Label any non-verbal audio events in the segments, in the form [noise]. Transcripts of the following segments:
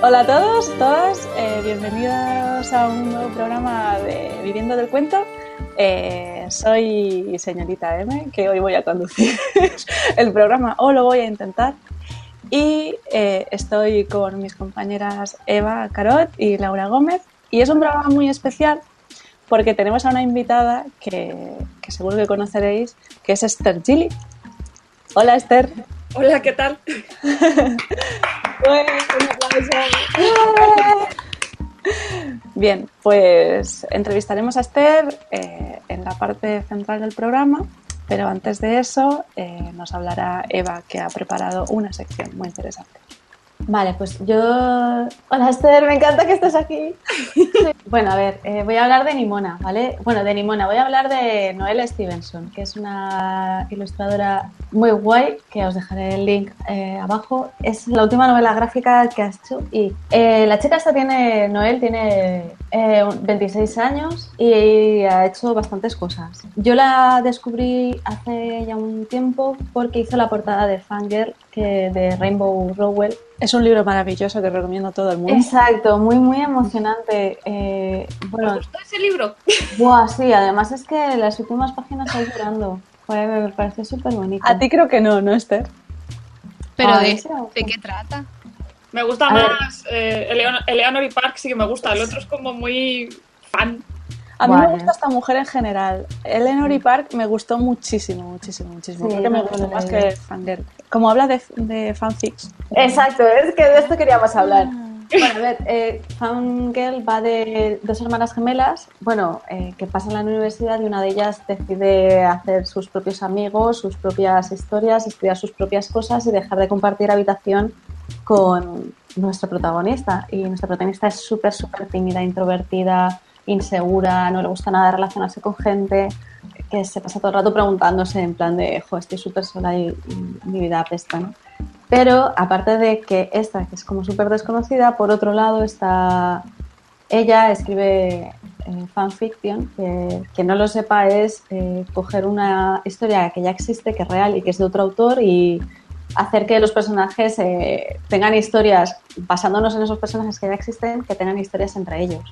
Hola a todos, todas, eh, bienvenidos a un nuevo programa de Viviendo del Cuento. Eh, soy señorita M, que hoy voy a conducir [laughs] el programa o lo voy a intentar. Y eh, estoy con mis compañeras Eva Carot y Laura Gómez. Y es un programa muy especial porque tenemos a una invitada que, que seguro que conoceréis, que es Esther Gilly. Hola Esther. Hola, ¿qué tal? [laughs] Bien, pues entrevistaremos a Esther eh, en la parte central del programa, pero antes de eso eh, nos hablará Eva, que ha preparado una sección muy interesante. Vale, pues yo... Hola Esther, me encanta que estés aquí. [laughs] bueno, a ver, eh, voy a hablar de Nimona, ¿vale? Bueno, de Nimona, voy a hablar de Noelle Stevenson, que es una ilustradora muy guay, que os dejaré el link eh, abajo. Es la última novela gráfica que has hecho y eh, la chica esta tiene, Noel tiene 26 años y ha hecho bastantes cosas. Yo la descubrí hace ya un tiempo porque hizo la portada de Fangirl que de Rainbow Rowell es un libro maravilloso que recomiendo a todo el mundo. Exacto, muy, muy emocionante. Eh, bueno, ¿Te gustó ese libro? [laughs] Buah, sí, además es que las últimas páginas estoy llorando. me parece súper bonito. A ti creo que no, ¿no, Esther? ¿Pero de, de, qué trata? Me gusta más eh, Eleanor y Park, sí que me gusta. El otro es como muy fan. A mí me gusta esta mujer en general. Eleanor y Park me gustó muchísimo, muchísimo, muchísimo. Creo que me gustó más que Fangirl. Como habla de, de fanfics. Exacto, es que de esto queríamos hablar. Ah. Bueno, a ver, eh, Fangirl va de dos hermanas gemelas, bueno, eh, que pasan la universidad y una de ellas decide hacer sus propios amigos, sus propias historias, estudiar sus propias cosas y dejar de compartir habitación con nuestra protagonista. Y nuestra protagonista es súper, súper tímida, introvertida, insegura, no le gusta nada relacionarse con gente, que se pasa todo el rato preguntándose en plan de, jo, estoy súper sola y, mi vida apesta, ¿no? Pero aparte de que esta, que es como súper desconocida, por otro lado está... Ella escribe eh, fanfiction, que, que no lo sepa es eh, coger una historia que ya existe, que es real y que es de otro autor y hacer que los personajes eh, tengan historias, basándonos en esos personajes que ya existen, que tengan historias entre ellos.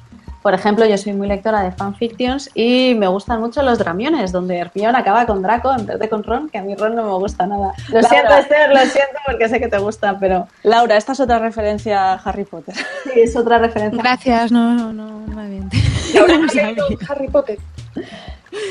Por ejemplo, yo soy muy lectora de fanfictions y me gustan mucho los dramiones, donde Hermione acaba con Draco en vez de con Ron, que a mí Ron no me gusta nada. Lo siento, Esther, lo siento porque sé que te gusta, pero... Laura, esta es otra referencia a Harry Potter. Sí, es otra referencia. Gracias, no, no, no, no me Laura, [laughs] ¿has leído Harry Potter?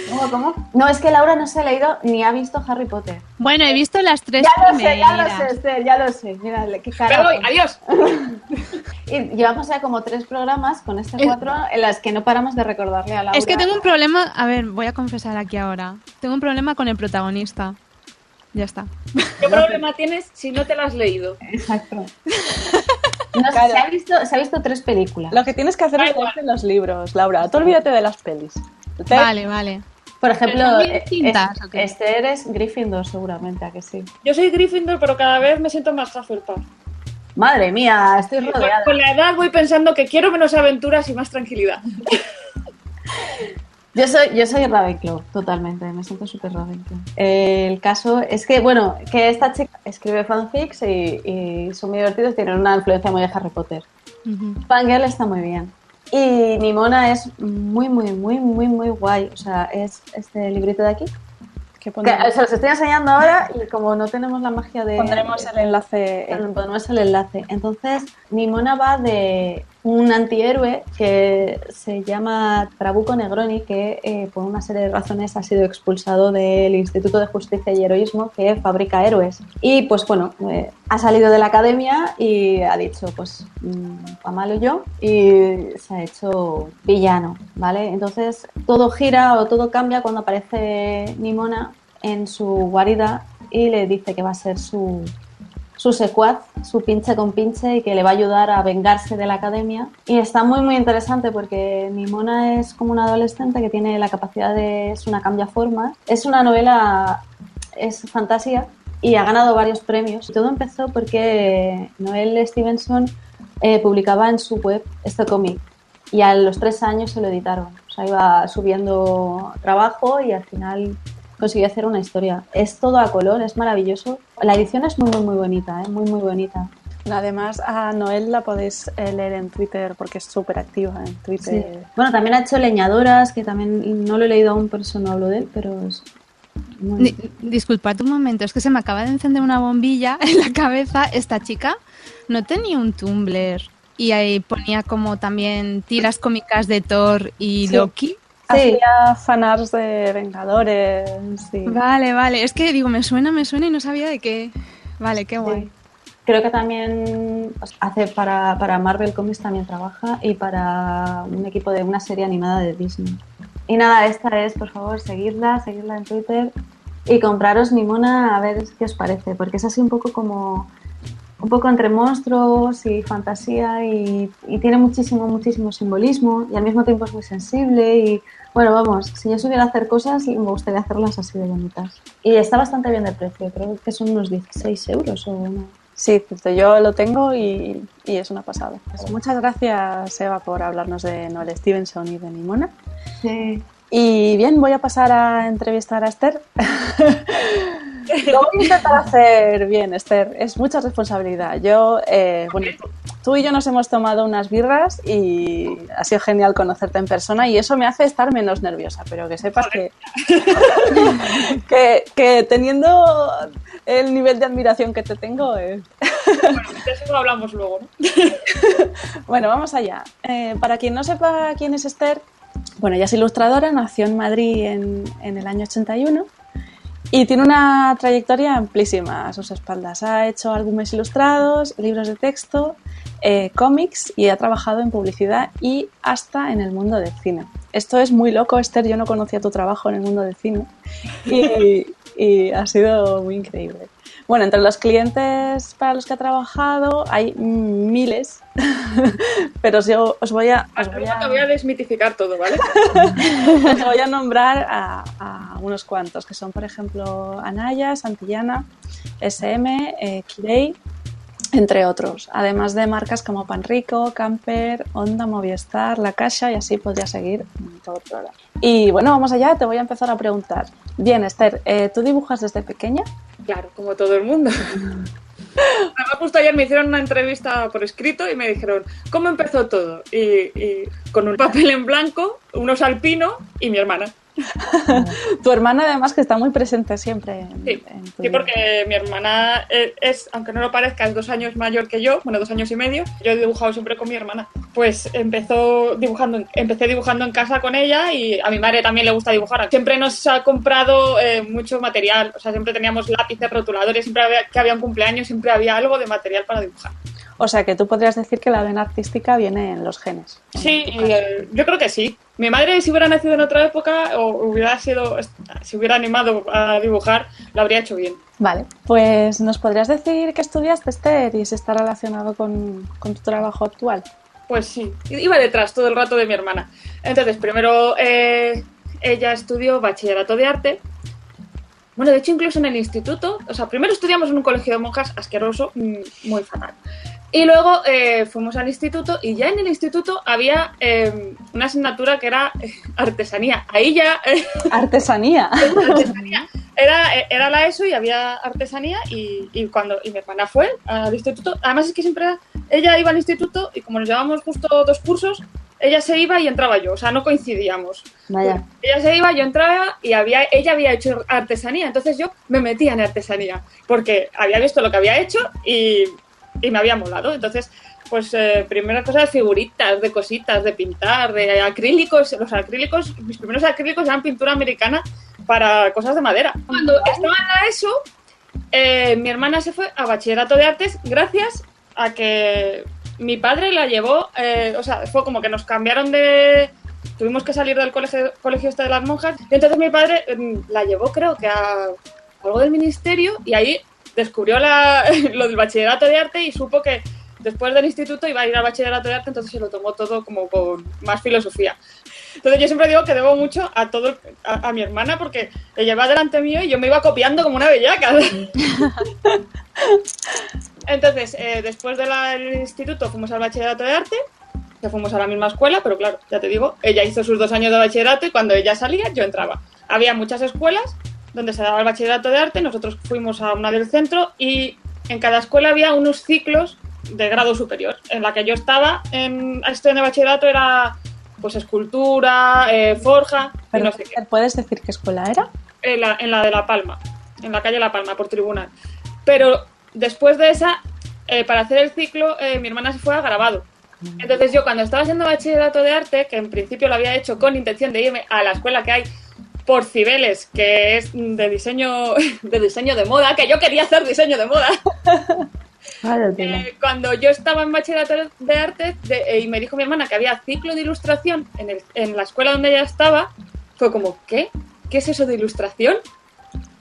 ¿Cómo, ¿Cómo? No, es que Laura no se ha leído ni ha visto Harry Potter. Bueno, he visto las tres Ya lo sé, ya lo sé, Esther, ya lo sé. Mira, qué cara. voy, adiós. [laughs] y llevamos ya como tres programas con este cuatro en las que no paramos de recordarle a Laura. Es que tengo un problema, a ver, voy a confesar aquí ahora. Tengo un problema con el protagonista. Ya está. ¿Qué problema tienes si no te lo has leído? Exacto. [laughs] No, se, ha visto, se ha visto tres películas. Lo que tienes que hacer es leerte los libros, Laura. Tú olvídate de las pelis. Vale, vale. Por ejemplo, eh, este eres Gryffindor seguramente, ¿a que sí? Yo soy Gryffindor, pero cada vez me siento más Hufflepuff. Madre mía, estoy rodeada. Con la edad voy pensando que quiero menos aventuras y más tranquilidad. [laughs] Yo soy, yo soy Ravenclaw, totalmente, me siento súper Ravenclaw. el caso es que, bueno, que esta chica escribe fanfics y, son muy divertidos, tienen una influencia muy de Harry Potter. Fangirl está muy bien. Y Nimona es muy, muy, muy, muy, muy guay. O sea, es este librito de aquí. Que, o sea, os estoy enseñando ahora y como no tenemos la magia de... Pondremos el enlace. Ponemos el enlace. Entonces, Nimona va de un antihéroe que se llama Trabuco Negroni, que eh, por una serie de razones ha sido expulsado del Instituto de Justicia y Heroísmo que fabrica héroes. Y pues bueno, eh, ha salido de la academia y ha dicho, pues, mmm, malo yo, y se ha hecho villano, ¿vale? Entonces todo gira o todo cambia cuando aparece Nimona en su guarida y le dice que va a ser su su secuaz, su pinche con pinche y que le va a ayudar a vengarse de la academia. Y está muy muy interesante porque Nimona es como una adolescente que tiene la capacidad de... es una cambia forma. Es una novela, es fantasía y ha ganado varios premios. Todo empezó porque Noel Stevenson eh, publicaba en su web este cómic y a los tres años se lo editaron. O sea, iba subiendo trabajo y al final consiguió hacer una historia. Es todo a color, es maravilloso. La edición es muy, muy, muy bonita, ¿eh? muy, muy bonita. Además, a Noel la podéis eh, leer en Twitter porque es súper activa en Twitter. Sí. Bueno, también ha hecho Leñadoras, que también no lo he leído aún, por eso no hablo de él, pero es muy- Di- disculpad un momento, es que se me acaba de encender una bombilla [laughs] en la cabeza. Esta chica no tenía un Tumblr y ahí ponía como también tiras cómicas de Thor y Sí. Loki. Sí. Hacía fanarts de Vengadores. y- Vale, vale, es que digo, me suena, me suena y no sabía de qué. Vale, qué guay. Sí. Creo que también hace para, para Marvel Comics también trabaja y para un equipo de una serie animada de Disney. Y nada, esta es, por favor, seguidla, seguidla en Twitter y compraros mi mona a ver qué os parece, porque es así un poco como un poco entre monstruos y fantasía y, y tiene muchísimo, muchísimo simbolismo y al mismo tiempo es muy sensible y bueno, vamos, si yo supiera hacer cosas me gustaría hacerlas así de bonitas. Y está bastante bien de precio, creo que son unos 16 euros o no. Sí, yo lo tengo y, y es una pasada. Pues muchas gracias, Eva, por hablarnos de Noel Stevenson y de Nimona. Sí. Y bien, voy a pasar a entrevistar a Esther. [laughs] Lo voy a intentar hacer bien, Esther. Es mucha responsabilidad. Yo, eh, bueno, tú y yo nos hemos tomado unas birras y ha sido genial conocerte en persona y eso me hace estar menos nerviosa, pero que sepas que, que, que teniendo el nivel de admiración que te tengo, eh, Bueno, de eso lo hablamos luego, ¿no? [laughs] Bueno, vamos allá. Eh, para quien no sepa quién es Esther, bueno, ella es ilustradora, nació en Madrid en, en el año 81 y tiene una trayectoria amplísima a sus espaldas. Ha hecho álbumes ilustrados, libros de texto, eh, cómics y ha trabajado en publicidad y hasta en el mundo del cine. Esto es muy loco, Esther. Yo no conocía tu trabajo en el mundo del cine y, y ha sido muy increíble. Bueno, entre los clientes para los que ha trabajado hay miles, [laughs] pero yo os voy a, os voy a, te voy a desmitificar todo, ¿vale? [laughs] os voy a nombrar a, a unos cuantos, que son, por ejemplo, Anaya, Santillana, SM, eh, Kirei, entre otros. Además de marcas como Panrico, Camper, Honda, Movistar, La Caixa y así podría seguir todo el programa. Y bueno, vamos allá, te voy a empezar a preguntar. Bien, Esther, eh, ¿tú dibujas desde pequeña? Claro, como todo el mundo. [laughs] Además, justo ayer me hicieron una entrevista por escrito y me dijeron, ¿cómo empezó todo? Y, y con un papel en blanco, unos alpino y mi hermana. [laughs] Tu hermana además que está muy presente siempre en, Sí, en tu sí, porque mi hermana eh, es, aunque no lo parezca, es dos años mayor que yo, bueno, dos años y medio. Yo he dibujado siempre con mi hermana. Pues empezó dibujando, empecé dibujando en casa con ella y a mi madre también le gusta dibujar. Siempre nos ha comprado eh, mucho material, o sea, siempre teníamos lápices, rotuladores, siempre había, que había un cumpleaños, siempre había algo de material para dibujar. O sea que tú podrías decir que la vena artística viene en los genes. Sí, eh, yo creo que sí. Mi madre, si hubiera nacido en otra época o hubiera sido, si hubiera animado a dibujar, lo habría hecho bien. Vale, pues nos podrías decir qué estudiaste, Esther, y si está relacionado con, con tu trabajo actual. Pues sí, iba detrás todo el rato de mi hermana. Entonces, primero eh, ella estudió bachillerato de arte. Bueno, de hecho, incluso en el instituto, o sea, primero estudiamos en un colegio de monjas asqueroso, mm, muy fatal. Y luego eh, fuimos al instituto y ya en el instituto había eh, una asignatura que era eh, artesanía. Ahí ya eh, [laughs] Artesanía. [laughs] artesanía. Era, era la ESO y había artesanía y, y cuando y mi hermana fue al instituto, además es que siempre ella iba al instituto y como nos llevábamos justo dos cursos, ella se iba y entraba yo, o sea, no coincidíamos. Vaya. Ella se iba, yo entraba y había, ella había hecho artesanía, entonces yo me metía en artesanía porque había visto lo que había hecho y, y me había molado. Entonces, pues eh, primera cosa de figuritas, de cositas, de pintar, de acrílicos. Los acrílicos, mis primeros acrílicos eran pintura americana para cosas de madera. Cuando estaba en la ESO, eh, mi hermana se fue a bachillerato de artes gracias a que mi padre la llevó, eh, o sea, fue como que nos cambiaron de... Tuvimos que salir del colegio, colegio este de las monjas y entonces mi padre mm, la llevó creo que a algo del ministerio y ahí descubrió la- [laughs] lo del bachillerato de arte y supo que después del instituto iba a ir al bachillerato de arte, entonces se lo tomó todo como con más filosofía. Entonces yo siempre digo que debo mucho a todo a, a mi hermana porque ella iba delante mío y yo me iba copiando como una bellaca. [laughs] Entonces, eh, después del instituto fuimos al bachillerato de arte, que fuimos a la misma escuela, pero claro, ya te digo, ella hizo sus dos años de bachillerato y cuando ella salía yo entraba. Había muchas escuelas donde se daba el bachillerato de arte, nosotros fuimos a una del centro y en cada escuela había unos ciclos de grado superior. En la que yo estaba en de bachillerato era pues escultura, eh, forja y Pero, no sé qué. ¿Puedes decir qué escuela era? En la, en la de La Palma, en la calle La Palma, por tribunal. Pero después de esa, eh, para hacer el ciclo, eh, mi hermana se fue a grabado. Entonces yo cuando estaba haciendo bachillerato de arte, que en principio lo había hecho con intención de irme a la escuela que hay por Cibeles, que es de diseño [laughs] de diseño de moda, que yo quería hacer diseño de moda. [laughs] Eh, cuando yo estaba en bachillerato de arte de- eh, y me dijo mi hermana que había ciclo de ilustración en, el- en la escuela donde ella estaba, fue como, ¿qué? ¿Qué es eso de ilustración?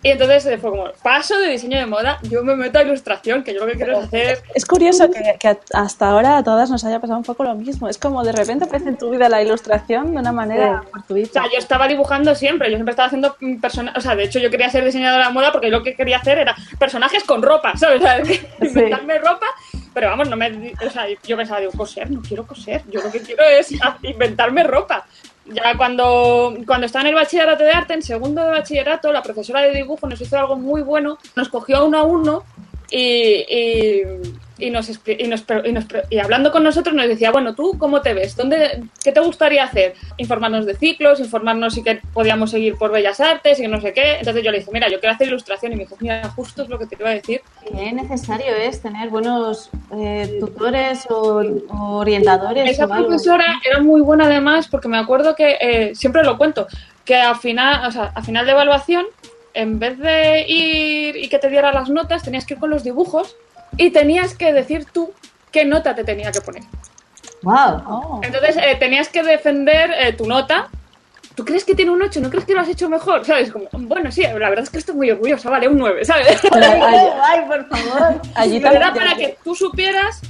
Y entonces eh, fue como, paso de diseño de moda, yo me meto a ilustración, que yo lo que quiero es hacer... Es curioso que, que hasta ahora a todas nos haya pasado un poco lo mismo. Es como de repente aparece en tu vida la ilustración de una manera Sí. O sea, yo estaba dibujando siempre, yo siempre estaba haciendo personajes, o sea, de hecho yo quería ser diseñadora de moda porque lo que quería hacer era personajes con ropa, ¿sabes? O sea, [laughs] inventarme ropa, pero vamos, no me, o sea, yo pensaba, digo, coser, no quiero coser, yo lo que quiero es [laughs] inventarme ropa. Ya cuando, cuando estaba en el bachillerato de arte, en segundo de bachillerato, la profesora de dibujo nos hizo algo muy bueno, nos cogió uno a uno y, y, y nos, y, nos, y nos pre- y hablando con nosotros nos decía, bueno, ¿tú cómo te ves? ¿Dónde, ¿Qué te gustaría hacer? Informarnos de ciclos, informarnos si que podíamos seguir por Bellas Artes y no sé qué. Entonces yo le dije, mira, yo quiero hacer ilustración y me dijo, mira, justo es lo que te iba a decir. Qué necesario es tener buenos eh, tutores o, o orientadores. Esa o algo. profesora era muy buena además porque me acuerdo que, eh, siempre lo cuento, que al final, o sea, a final de evaluación, en vez de ir y que te diera las notas, tenías que ir con los dibujos y tenías que decir tú qué nota te tenía que poner. Wow. Oh. Entonces eh, tenías que defender eh, tu nota. ¿Tú crees que tiene un 8? ¿No crees que lo has hecho mejor? ¿Sabes? Como, bueno, sí, la verdad es que estoy muy orgullosa, vale, un 9, ¿sabes? Ay, [laughs] ay, por favor. Allí Pero era para que tú supieras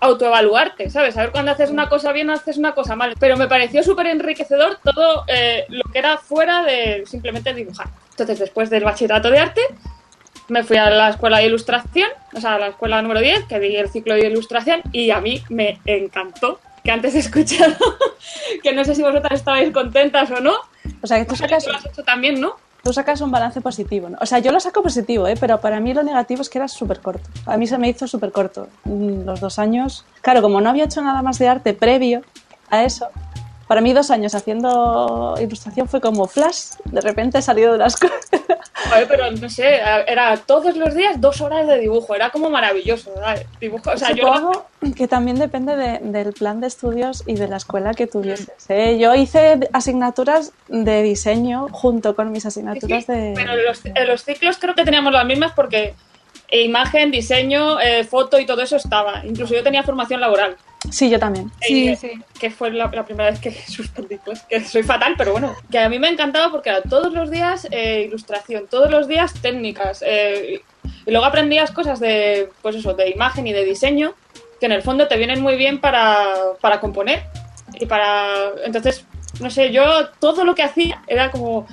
autoevaluarte, ¿sabes? Saber cuándo haces una cosa bien o haces una cosa mal. Pero me pareció súper enriquecedor todo eh, lo que era fuera de simplemente dibujar. Entonces, después del bachillerato de arte, me fui a la escuela de ilustración, o sea, a la escuela número 10, que di el ciclo de ilustración, y a mí me encantó. Que antes he escuchado, [laughs] que no sé si vosotras estabais contentas o no. O sea, que tú sacas, Tú lo has hecho también, ¿no? Tú sacas un balance positivo. ¿no? O sea, yo lo saco positivo, ¿eh? pero para mí lo negativo es que era súper corto. A mí se me hizo súper corto. Mm, Los dos años. Claro, como no había hecho nada más de arte previo a eso, para mí dos años haciendo ilustración fue como flash. De repente he salido de la escuela. [laughs] Joder, pero no sé, era todos los días dos horas de dibujo, era como maravilloso, ¿verdad? Dibujo, o sea, yo Supongo que también depende de- del plan de estudios y de la escuela que tuvieses. ¿eh? Yo hice asignaturas de diseño junto con mis asignaturas sí, de... Pero los, en los ciclos creo que teníamos las mismas porque eh, imagen, diseño, eh, foto y todo eso estaba. Incluso yo tenía formación laboral, Sí, yo también. Sí, Eh, sí. que fue la, la primera vez que suspendí, pues, que soy fatal, pero bueno. Que a mí me encantaba porque era todos los días eh, ilustración, todos los días técnicas. eh, y luego aprendías cosas de, pues eso, de imagen y de diseño que en el fondo te vienen muy bien para, para componer. Y para. Entonces, no sé, yo todo lo que hacía era como.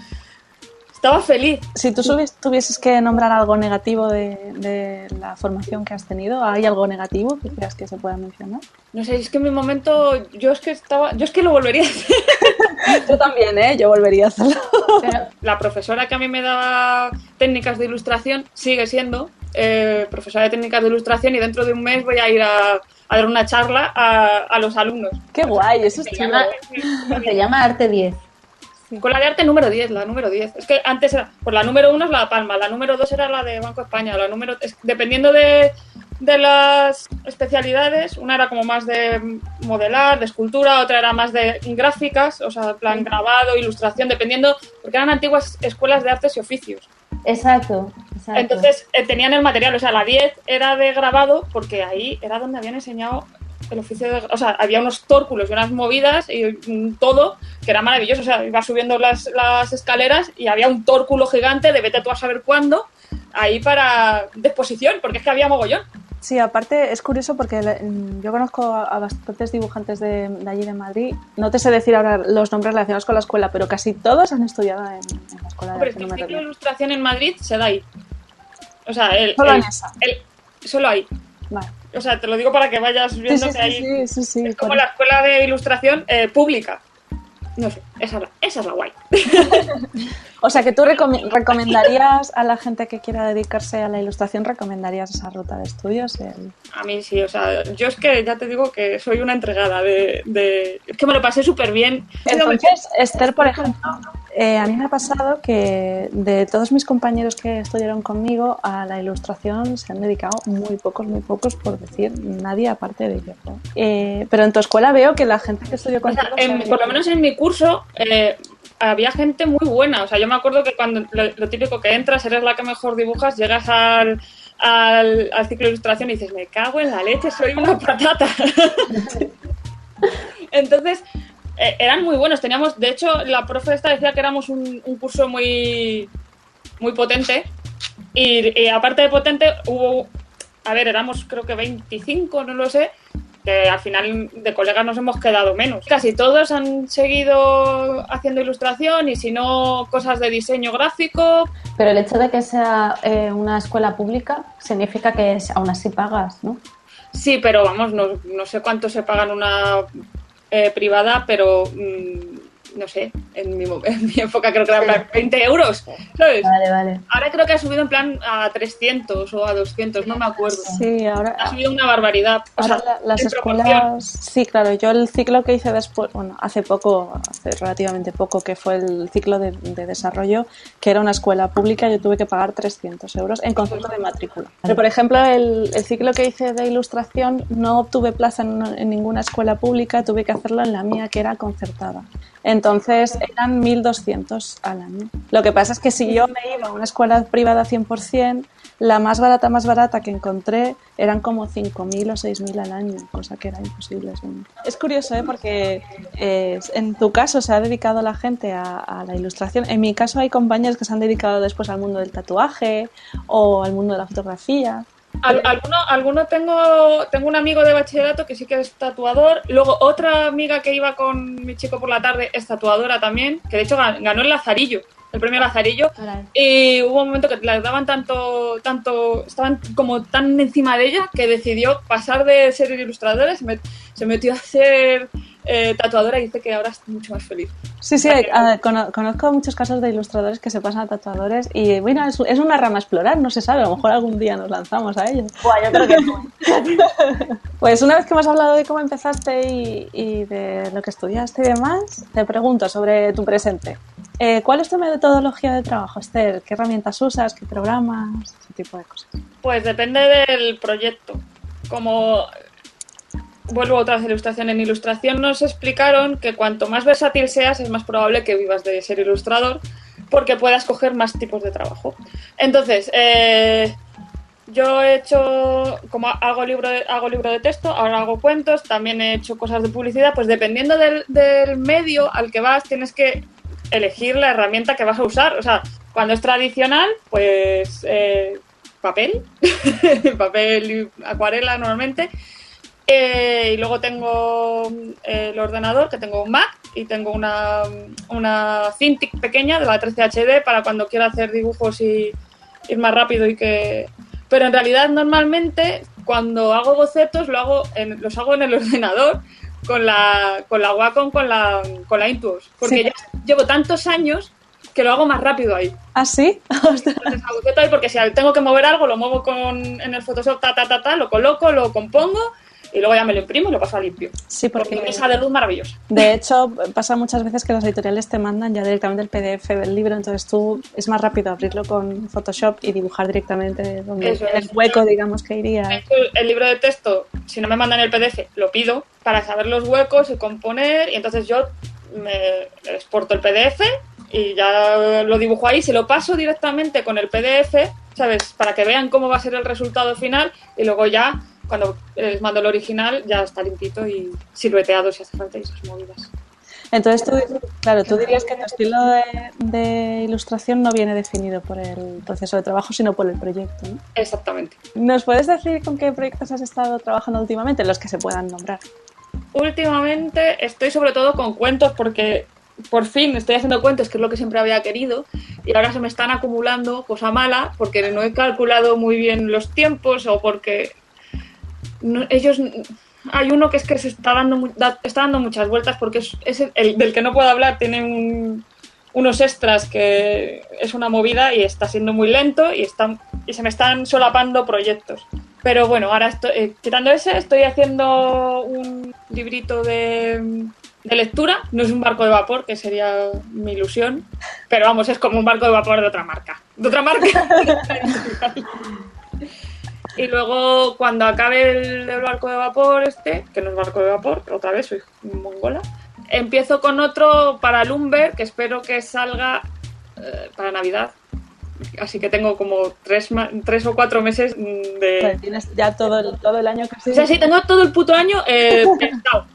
Estaba feliz. Si tú tuvieses que nombrar algo negativo de, de la formación que has tenido, ¿hay algo negativo que creas que se pueda mencionar? No sé, es que en mi momento yo es que estaba, yo es que lo volvería a hacer. [laughs] Yo también, ¿eh? Yo volvería a hacerlo. La profesora que a mí me daba técnicas de ilustración sigue siendo eh, profesora de técnicas de ilustración y dentro de un mes voy a ir a, a dar una charla a, a los alumnos. Qué guay, eso es Se llama- se [laughs] llama Arte 10. Con la de arte número 10, la número 10. Es que antes era, pues la número 1 es la Palma, la número 2 era la de Banco España, la número es- dependiendo de, de las especialidades, una era como más de modelar, de escultura, otra era más de gráficas, o sea, plan grabado, ilustración, dependiendo, porque eran antiguas escuelas de artes y oficios. Exacto, exacto. Entonces eh, tenían el material, o sea, la 10 era de grabado porque ahí era donde habían enseñado el oficio de... O sea, había unos tórculos y unas movidas y todo que era maravilloso. O sea, ibas subiendo las, las escaleras y había un tórculo gigante de vete tú a saber cuándo ahí para de exposición, porque es que había mogollón. Sí, aparte es curioso porque yo conozco a, bastantes dibujantes de, de allí de Madrid. No te sé decir ahora los nombres relacionados con la escuela, pero casi todos han estudiado en, en la escuela de Hombre, arte que el ciclo de 10. ilustración en Madrid se da ahí. O sea, el, Solo el- en esa. el- solo ahí. Vale. O sea, te lo digo para que vayas viendo sí, que sí, hay... sí, sí, es como la escuela de ilustración eh, pública. no sé, esa, es la- esa es la guay. [laughs] O sea, que tú recom- recomendarías a la gente que quiera dedicarse a la ilustración, recomendarías esa ruta de estudios. el- A mí sí, o sea, yo es que ya te digo que soy una entregada de... de- es que me lo pasé súper bien. Entonces, Esther, por ejemplo, eh, a mí me ha pasado que de todos mis compañeros que estudiaron conmigo a la ilustración se han dedicado muy pocos, muy pocos, por decir nadie aparte de yo. ¿no? Eh, pero en tu escuela veo que la gente que estudió O sea, contigo... se ha en- por lo menos en mi curso eh, había gente muy buena. O sea, yo me acuerdo que cuando lo, lo típico que entras, eres la que mejor dibujas, llegas al, al, al ciclo de ilustración y dices, me cago en la leche, soy una patata. [laughs] [laughs] Entonces, eh, eran muy buenos. Teníamos, de hecho, la profe esta decía que éramos un, un curso muy, muy potente. Y, y aparte de potente, hubo, a ver, éramos creo que 25, no lo sé, que al final de colegas nos hemos quedado menos. Casi todos han seguido haciendo ilustración y si no, cosas de diseño gráfico. Pero el hecho de que sea eh, una escuela pública significa que es- aún así pagas, ¿no? Sí, pero vamos, no, no sé cuánto se paga en una eh, privada, pero mm, no sé, en mi, [laughs] en mi época creo que en plan 20 euros, ¿sabes? Vale, vale. Ahora creo que ha subido en plan a 300 o a 200, no me acuerdo. Sí, ahora, Ha subido una barbaridad. O Ahora sea, la- las proporción. escuelas, sí, claro, yo el ciclo que hice después, bueno, hace poco, hace relativamente poco, que fue el ciclo de, de desarrollo, que era una escuela pública, yo tuve que pagar 300 euros en concepto de matrícula. Pero, por ejemplo, el, el ciclo que hice de ilustración no obtuve plaza en, en ninguna escuela pública, tuve que hacerlo en la mía, que era concertada. Entonces eran 1.200 al año. Lo que pasa es que si yo me iba a una escuela privada 100%, la más barata, más barata que encontré eran como 5.000 o 6.000 al año, cosa que era imposible. Es curioso, ¿eh? porque eh, en tu caso se ha dedicado la gente a, a la ilustración. En mi caso hay compañeros que se han dedicado después al mundo del tatuaje o al mundo de la fotografía. Al- alguno, alguno tengo, tengo un amigo de bachillerato que sí que es tatuador. Luego otra amiga que iba con mi chico por la tarde es tatuadora también, que de hecho gan- ganó el Lazarillo, el premio Lazarillo. Y hubo un momento que le daban tanto, tanto, estaban como tan encima de ella que decidió pasar de ser ilustradora, se, met- se metió a ser eh, tatuadora y dice que ahora es mucho más feliz. Sí, sí, cono- conozco muchos casos de ilustradores que se pasan a tatuadores y bueno, es, es una rama a explorar, no se sabe, a lo mejor algún día nos lanzamos a ello. Buah, yo creo que [laughs] Pues una vez que hemos hablado de cómo empezaste y, y de lo que estudiaste y demás, te pregunto sobre tu presente. Eh, ¿Cuál es tu metodología de trabajo, Esther? ¿Qué herramientas usas? ¿Qué programas? Ese tipo de cosas. Pues depende del proyecto. Como vuelvo a ilustración. En ilustración nos explicaron que cuanto más versátil seas, es más probable que vivas de ser ilustrador, porque puedas coger más tipos de trabajo. Entonces, eh, yo he hecho, como hago libro, de, hago libro de texto, ahora hago cuentos, también he hecho cosas de publicidad, pues dependiendo del, del medio al que vas, tienes que elegir la herramienta que vas a usar. O sea, cuando es tradicional, pues eh, papel, [laughs] papel y acuarela normalmente. Eh, y luego tengo eh, el ordenador, que tengo un Mac y tengo una, una Cintiq pequeña de la 13 HD para cuando quiera hacer dibujos y ir más rápido y que... Pero en realidad normalmente cuando hago bocetos lo hago en, los hago en el [laughs] ordenador con la, con la Wacom, con la, con la Intuos, porque Sí. ya llevo tantos años que lo hago más rápido ahí. ¿Ah, sí? [laughs] Porque si tengo que mover algo, lo muevo con, en el Photoshop, ta, ta, ta, ta, lo coloco, lo compongo y luego ya me lo imprimo y lo paso a limpio. Sí, Porque porque esa de luz maravillosa. de hecho pasa muchas veces que las editoriales te mandan ya directamente el PDF del libro, entonces tú es más rápido abrirlo con Photoshop y dibujar directamente donde Eso en el hueco, digamos, que iría. el libro de texto, si no me mandan el PDF, lo pido para saber los huecos y componer. Y entonces yo me exporto el PDF y ya lo dibujo ahí. Se lo paso directamente con el PDF, ¿sabes? Para que vean cómo va a ser el resultado final. Y luego ya, cuando les mando el original, ya está limpito y silueteado si hace falta y esas movidas. Entonces, tú, claro, tú dirías que tu estilo de, de ilustración no viene definido por el proceso de trabajo, sino por el proyecto. ¿no? Exactamente. ¿Nos puedes decir con qué proyectos has estado trabajando últimamente, los que se puedan nombrar? Últimamente estoy sobre todo con cuentos porque por fin estoy haciendo cuentos, que es lo que siempre había querido, y ahora se me están acumulando cosa mala porque no he calculado muy bien los tiempos o porque no- ellos hay uno que es que se está dando, da- está dando muchas vueltas porque es, el, el del que no puedo hablar, tiene un- unos extras que es una movida y está siendo muy lento y, están, y se me están solapando proyectos. Pero bueno, ahora estoy, eh, quitando ese, estoy haciendo un librito de, de lectura. No es un barco de vapor, que sería mi ilusión, pero vamos, es como un barco de vapor de otra marca. De otra marca. [laughs] Y luego, cuando acabe el, el barco de vapor este, que no es barco de vapor, otra vez soy mongola, empiezo con otro para Lumber, que espero que salga eh, para Navidad. Así que tengo como tres, tres o cuatro meses de... tienes ya todo el, todo el año casi. O sea, sí, tengo todo el puto año eh, [laughs] pensado.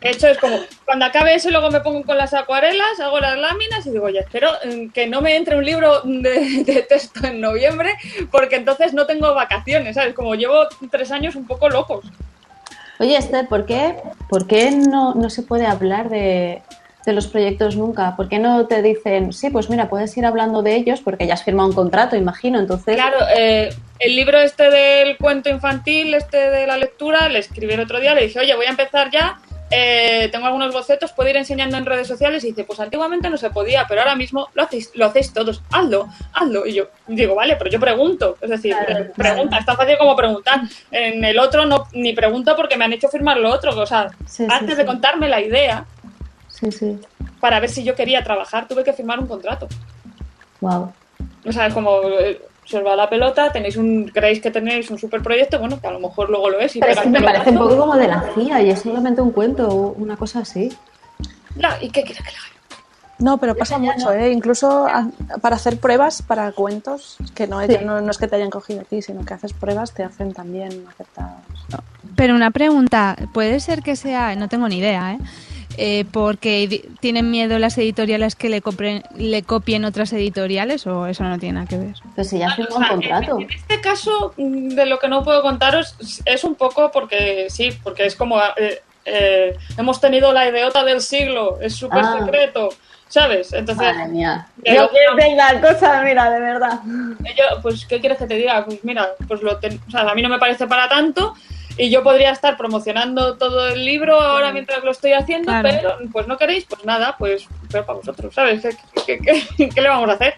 De hecho, es como, cuando acabe eso, luego me pongo con las acuarelas, hago las láminas y digo, ya espero eh, que no me entre un libro de, de texto en noviembre, porque entonces no tengo vacaciones, ¿sabes? Como llevo tres años un poco locos. Oye, Esther, ¿por qué, por qué no, no se puede hablar de, de los proyectos nunca? ¿Por qué no te dicen, sí, pues mira, puedes ir hablando de ellos porque ya has firmado un contrato, imagino? Entonces, Claro, eh, el libro este del cuento infantil, este de la lectura, le escribí el otro día, le dije, oye, voy a empezar ya, eh, tengo algunos bocetos, puedo ir enseñando en redes sociales y dice, pues antiguamente no se podía, pero ahora mismo lo hacéis, lo hacéis todos, hazlo, hazlo. Y yo digo, vale, pero yo pregunto, es decir, Claro, eh, pregunta, es tan fácil como preguntar. En el otro no ni pregunto porque me han hecho firmar lo otro, o sea, Sí, antes sí. de contarme la idea, sí, sí, para ver si yo quería trabajar, tuve que firmar un contrato. wow. O sea, es como eh, se os va la pelota, tenéis un, creéis que tenéis un super proyecto, bueno, que a lo mejor luego lo es. Y Pero es que me parece un poco como de la CIA y es solamente un cuento o una cosa así. Ya, ¿Y qué quiere que le haga? No, pero pasa mucho, ¿eh? Incluso a- para hacer pruebas para cuentos, que no, Sí. no, no es que te hayan cogido a ti, sino que haces pruebas, te hacen también aceptados. No. Pero una pregunta, ¿puede ser que sea, no tengo ni idea, ¿eh? Eh, porque tienen miedo las editoriales que le, compren- le copien otras editoriales o eso no tiene nada que ver? Pero si ya firmado un sea, contrato. En, en este caso, mm, de lo que no puedo contaros, es un poco porque sí, porque es como eh, eh, hemos tenido la idiota del siglo, es súper Ah. secreto, ¿sabes? Entonces, Madre mía. Yo tenga cosas, mira, de verdad. yo, pues, ¿qué quieres que te diga? Pues mira, pues lo ten- o sea, a mí no me parece para tanto y yo podría estar promocionando todo el libro ahora mientras lo estoy haciendo, Claro. pero pues no queréis, pues nada, pues pero para vosotros, ¿sabes? ¿Qué, qué- qué- qué le vamos a hacer?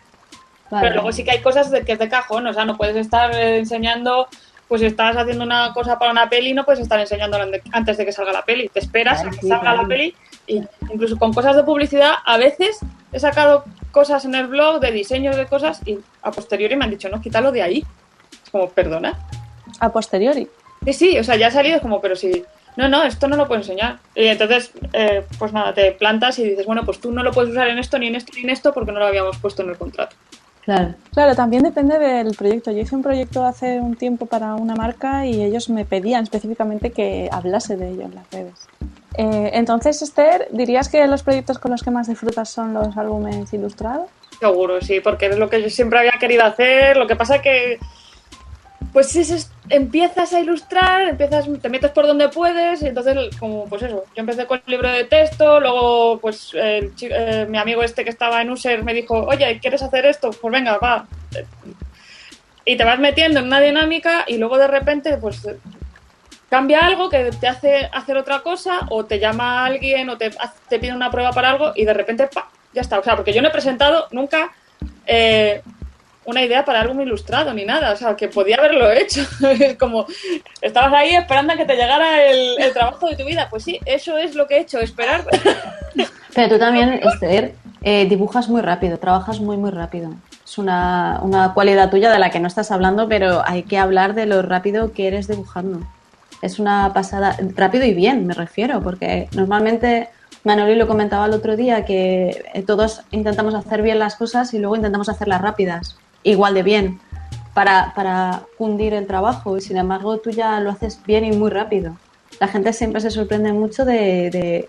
Vale. Pero luego sí que hay cosas de que es de cajón, o sea, no puedes estar eh, enseñando, pues si estás haciendo una cosa para una peli, no puedes estar enseñándola antes de que salga la peli. Te esperas Claro, a que sí, salga claro. la peli y incluso con cosas de publicidad, a veces he sacado cosas en el blog de diseños de cosas y a posteriori me han dicho, no, quítalo de ahí. Es como, perdona. A posteriori. Sí, sí, o sea, ya ha salido es como, pero si... No, no, esto no lo puedo enseñar. Y entonces, eh, pues nada, te plantas y dices, bueno, pues tú no lo puedes usar en esto, ni en esto, ni en esto, porque no lo habíamos puesto en el contrato. Claro. Claro, también depende del proyecto. Yo hice un proyecto hace un tiempo para una marca y ellos me pedían específicamente que hablase de ello en las redes. Eh, entonces, Esther, ¿dirías que los proyectos con los que más disfrutas son los álbumes ilustrados? Seguro, sí, porque es lo que yo siempre había querido hacer. Lo que pasa que, pues si es- empiezas a ilustrar, empiezas, te metes por donde puedes, y entonces, como, pues eso, yo empecé con el libro de texto, luego, pues, el eh, mi amigo este que estaba en User me dijo, oye, ¿quieres hacer esto? Pues venga, va. Y te vas metiendo en una dinámica y luego de repente, pues, cambia algo que te hace hacer otra cosa o te llama alguien o te, te pide una prueba para algo y de repente ¡pa! ya está. O sea, porque yo no he presentado nunca eh, una idea para álbum ilustrado ni nada. O sea, que podía haberlo hecho. Es [laughs] como, estabas ahí esperando a que te llegara el, trabajo de tu vida. Pues sí, eso es lo que he hecho, esperar. [laughs] Pero tú también, Esther, eh, dibujas muy rápido, trabajas muy, muy rápido. Es una, una cualidad tuya de la que no estás hablando, pero hay que hablar de lo rápido que eres dibujando. Es una pasada, rápido y bien, me refiero, porque normalmente Manoli lo comentaba el otro día que todos intentamos hacer bien las cosas y luego intentamos hacerlas rápidas, igual de bien, para, para cundir el trabajo. Y sin embargo, tú ya lo haces bien y muy rápido. La gente siempre se sorprende mucho de, de,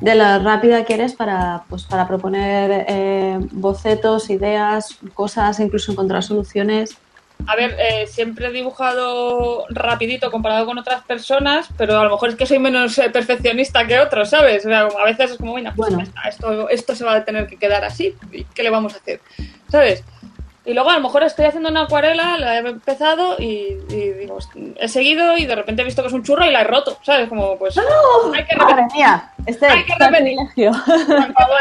de la rápida que eres para, pues, para proponer eh, bocetos, ideas, cosas, incluso encontrar soluciones. A ver, eh, siempre he dibujado rapidito comparado con otras personas, pero a lo mejor es que soy menos eh, perfeccionista que otros, ¿sabes? O sea, a veces es como, bueno, pues Bueno. está, esto, esto se va a tener que quedar así, ¿y ¿qué le vamos a hacer? ¿Sabes? Y luego a lo mejor estoy haciendo una acuarela, la he empezado y, y digo, he seguido y de repente he visto que es un churro y la he roto, ¿sabes? Como pues... hay que Madre mía, este hay que privilegio. [laughs]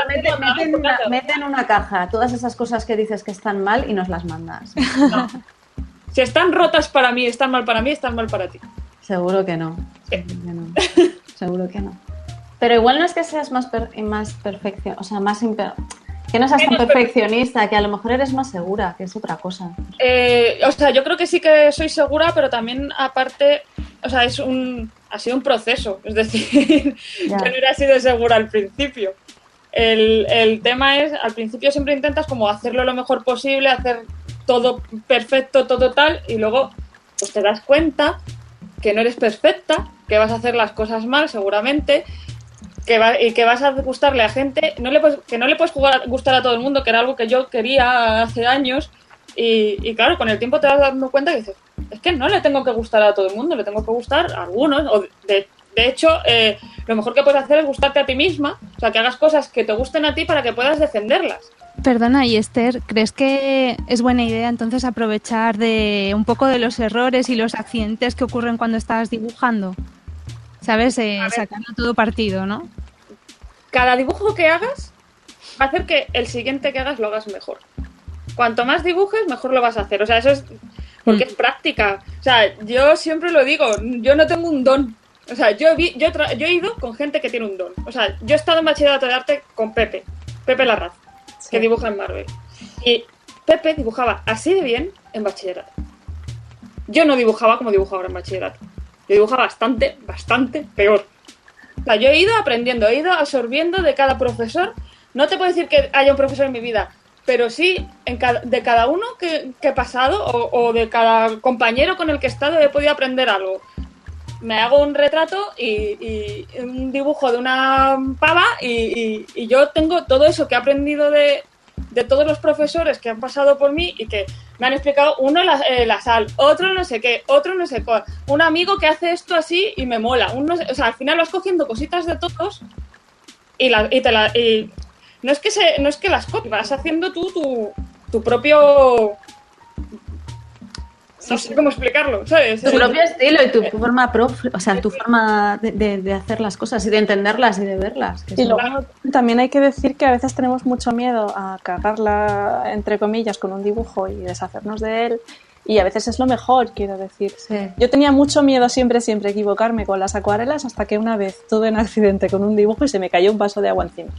mete, mete, en una, mete en una caja todas esas cosas que dices que están mal y nos las mandas. No. Si están rotas para mí, están mal para mí, están mal para ti. Seguro que no. Seguro que no. Seguro que no. Pero igual no es que seas más, más perfección, o sea, más que no seas tan perfeccionista, que a lo mejor eres más segura, que es otra cosa. Eh, o sea, yo creo que sí que soy segura, pero también aparte, o sea, es un, ha sido un proceso. Es decir, [laughs] yo no hubiera sido segura al principio. El, el, tema es, al principio siempre intentas como hacerlo lo mejor posible, hacer todo perfecto, todo tal, y luego pues te das cuenta que no eres perfecta, que vas a hacer las cosas mal seguramente, que va, y que vas a gustarle a gente, no le que no le puedes gustar a todo el mundo, que era algo que yo quería hace años, y, claro, con el tiempo te vas dando cuenta que dices, es que no le tengo que gustar a todo el mundo, le tengo que gustar a algunos, o de, de hecho, eh, lo mejor que puedes hacer es gustarte a ti misma, o sea, que hagas cosas que te gusten a ti para que puedas defenderlas. Perdona, y Esther, ¿crees que es buena idea entonces aprovechar de un poco de los errores y los accidentes que ocurren cuando estás dibujando? ¿Sabes? Eh, sacando todo partido, ¿no? Cada dibujo que hagas va a hacer que el siguiente que hagas lo hagas mejor. Cuanto más dibujes, mejor lo vas a hacer. O sea, eso es porque es mm. práctica. O sea, yo siempre lo digo, yo no tengo un don. O sea, yo, vi, yo, yo he ido con gente que tiene un don. O sea, yo he estado en bachillerato de arte con Pepe, Pepe Larraz que dibuja en Marvel. Y Pepe dibujaba así de bien en bachillerato. Yo no dibujaba como dibujo ahora en bachillerato. Yo dibujaba bastante, bastante peor. O sea, yo he ido aprendiendo, he ido absorbiendo de cada profesor. No te puedo decir que haya un profesor en mi vida, pero sí de cada uno que, he pasado o, de cada compañero con el que he estado he podido aprender algo. Me hago un retrato y, un dibujo de una pava y, yo tengo todo eso que he aprendido de, de todos los profesores que han pasado por mí y que me han explicado uno la, eh, la sal, otro no sé qué, otro no sé cuál, un amigo que hace esto así y me mola, uno, o sea, al final vas cogiendo cositas de todos y, la, y te la, y no es que se, no es que las copias, vas haciendo tú tu, tu propio no sé cómo explicarlo, ¿sabes? Tu propio estilo y tu forma o sea, tu forma de, hacer las cosas y de entenderlas y de verlas. y luego también hay que decir que a veces tenemos mucho miedo a cagarla, entre comillas, con un dibujo y deshacernos de él. Y a veces es lo mejor, quiero decir. Yo tenía mucho miedo siempre, siempre equivocarme con las acuarelas hasta que una vez tuve un accidente con un dibujo y se me cayó un vaso de agua encima.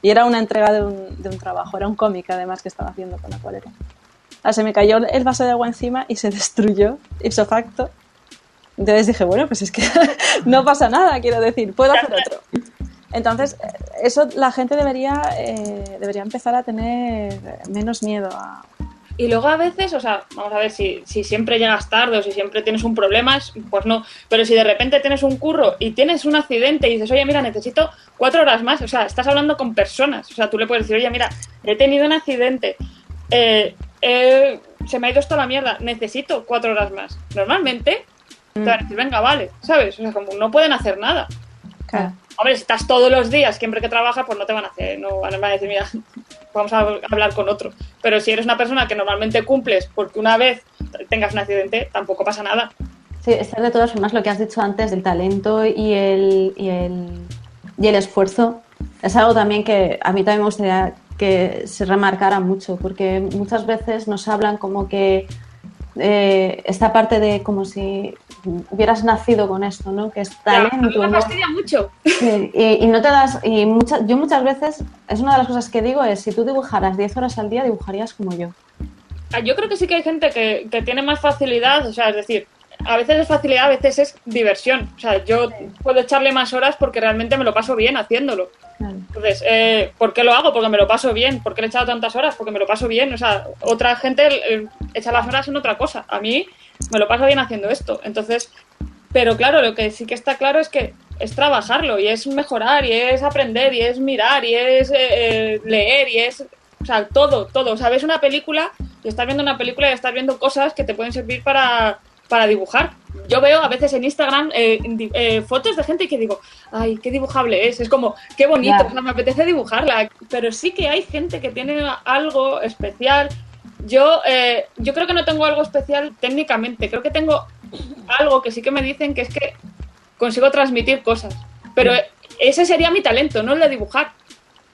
Y era una entrega de un, de un trabajo, era un cómic además que estaba haciendo con acuarelas. Se me cayó el vaso de agua encima y se [laughs] destruyó, ipso facto. Entonces dije, bueno, pues es que [laughs] no pasa nada, quiero decir, puedo hacer otro. Entonces, eso la gente debería, eh, debería empezar a tener menos miedo. Y luego a veces, o sea, vamos a ver, si, si siempre llegas tarde o si siempre tienes un problema, pues no. Pero si de repente tienes un curro y tienes un accidente y dices, oye, mira, necesito cuatro horas más, o sea, estás hablando con personas. O sea, tú le puedes decir, oye, mira, he tenido un accidente. Eh, eh, se me ha ido esto a la mierda, necesito cuatro horas más. Normalmente te van a decir, venga, vale, ¿sabes? O sea, como no pueden hacer nada. Claro. Hombre, si estás todos los días, siempre que trabajas, pues no te van a hacer, no van a decir, mira, [laughs] vamos a hablar con otro. Pero si eres una persona que normalmente cumples porque una vez tengas un accidente, tampoco pasa nada. Sí, es de todas formas lo que has dicho antes del talento y el, y el, y el esfuerzo. Es algo también que a mí también me gustaría que se remarcara mucho, porque muchas veces nos hablan como que eh, esta parte de como si hubieras nacido con esto, ¿no? Que es talento. me fastidia mucho. y, no te das. Y muchas, yo muchas veces, es una de las cosas que digo, es si tú dibujaras 10 horas al día, dibujarías como yo. Ah, yo creo que sí que hay gente que, que tiene más facilidad, o sea, es decir, a veces es facilidad, a veces es diversión. O sea, yo puedo echarle más horas porque realmente me lo paso bien haciéndolo. Entonces, eh, ¿por qué lo hago? Porque me lo paso bien. ¿Por qué le he echado tantas horas? Porque me lo paso bien. O sea, otra gente eh, echa las horas en otra cosa. A mí me lo paso bien haciendo esto. Entonces, pero claro, lo que sí que está claro es que es trabajarlo y es mejorar y es aprender y es mirar y es eh, leer y es, o sea, todo, todo. O sea, ves una película y estás viendo una película y estás viendo cosas que te pueden servir para para dibujar. Yo veo a veces en Instagram eh, eh, fotos de gente que digo, ay, qué dibujable es, es como, qué bonito, me apetece dibujarla. Pero sí que hay gente que tiene algo especial Yo, eh, yo creo que no tengo algo especial técnicamente. Creo que tengo algo que sí que me dicen que es que consigo transmitir cosas. Pero ese sería mi talento, no el de dibujar.